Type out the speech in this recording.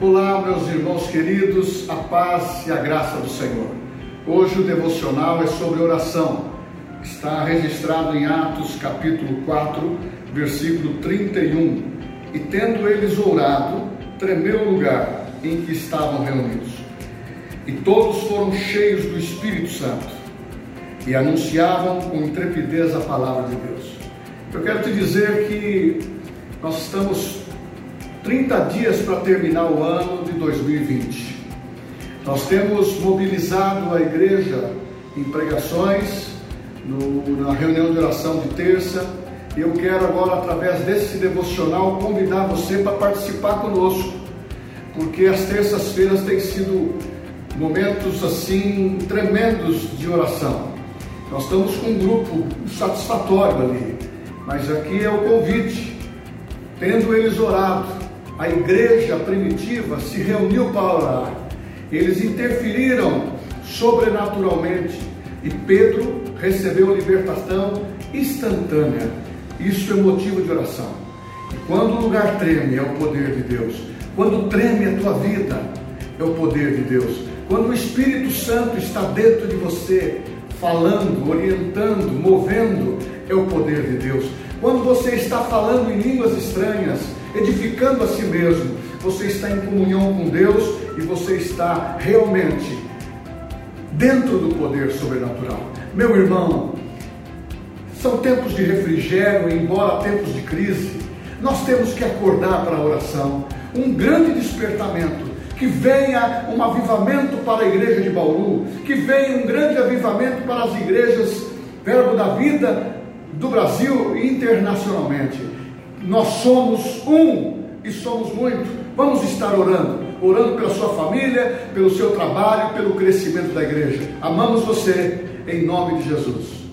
Olá, meus irmãos queridos, a paz e a graça do Senhor. Hoje o devocional é sobre oração. Está registrado em Atos capítulo 4, versículo 31. E tendo eles orado, tremeu o lugar em que estavam reunidos. E todos foram cheios do Espírito Santo e anunciavam com intrepidez a palavra de Deus. Eu quero te dizer que nós estamos 30 dias para terminar o ano de 2020. Nós temos mobilizado a igreja em pregações, no, na reunião de oração de terça, e eu quero agora, através desse devocional, convidar você para participar conosco, porque as terças-feiras têm sido momentos assim tremendos de oração. Nós estamos com um grupo satisfatório ali, mas aqui é o convite. Tendo eles orado, a igreja primitiva se reuniu para orar. Eles interferiram sobrenaturalmente e Pedro recebeu libertação instantânea. Isso é motivo de oração. E quando o lugar treme, é o poder de Deus. Quando treme a tua vida, é o poder de Deus. Quando o Espírito Santo está dentro de você, falando, orientando, movendo, é o poder de Deus. Quando você está falando em línguas estranhas, edificando a si mesmo. Você está em comunhão com Deus e você está realmente dentro do poder sobrenatural. Meu irmão, são tempos de refrigério, embora tempos de crise, nós temos que acordar para a oração. Um grande despertamento. Que venha um avivamento para a igreja de Bauru, que venha um grande avivamento para as igrejas Verbo da Vida do Brasil e internacionalmente. Nós somos um e somos muito. Vamos estar orando, orando pela sua família, pelo seu trabalho, pelo crescimento da igreja. Amamos você em nome de Jesus.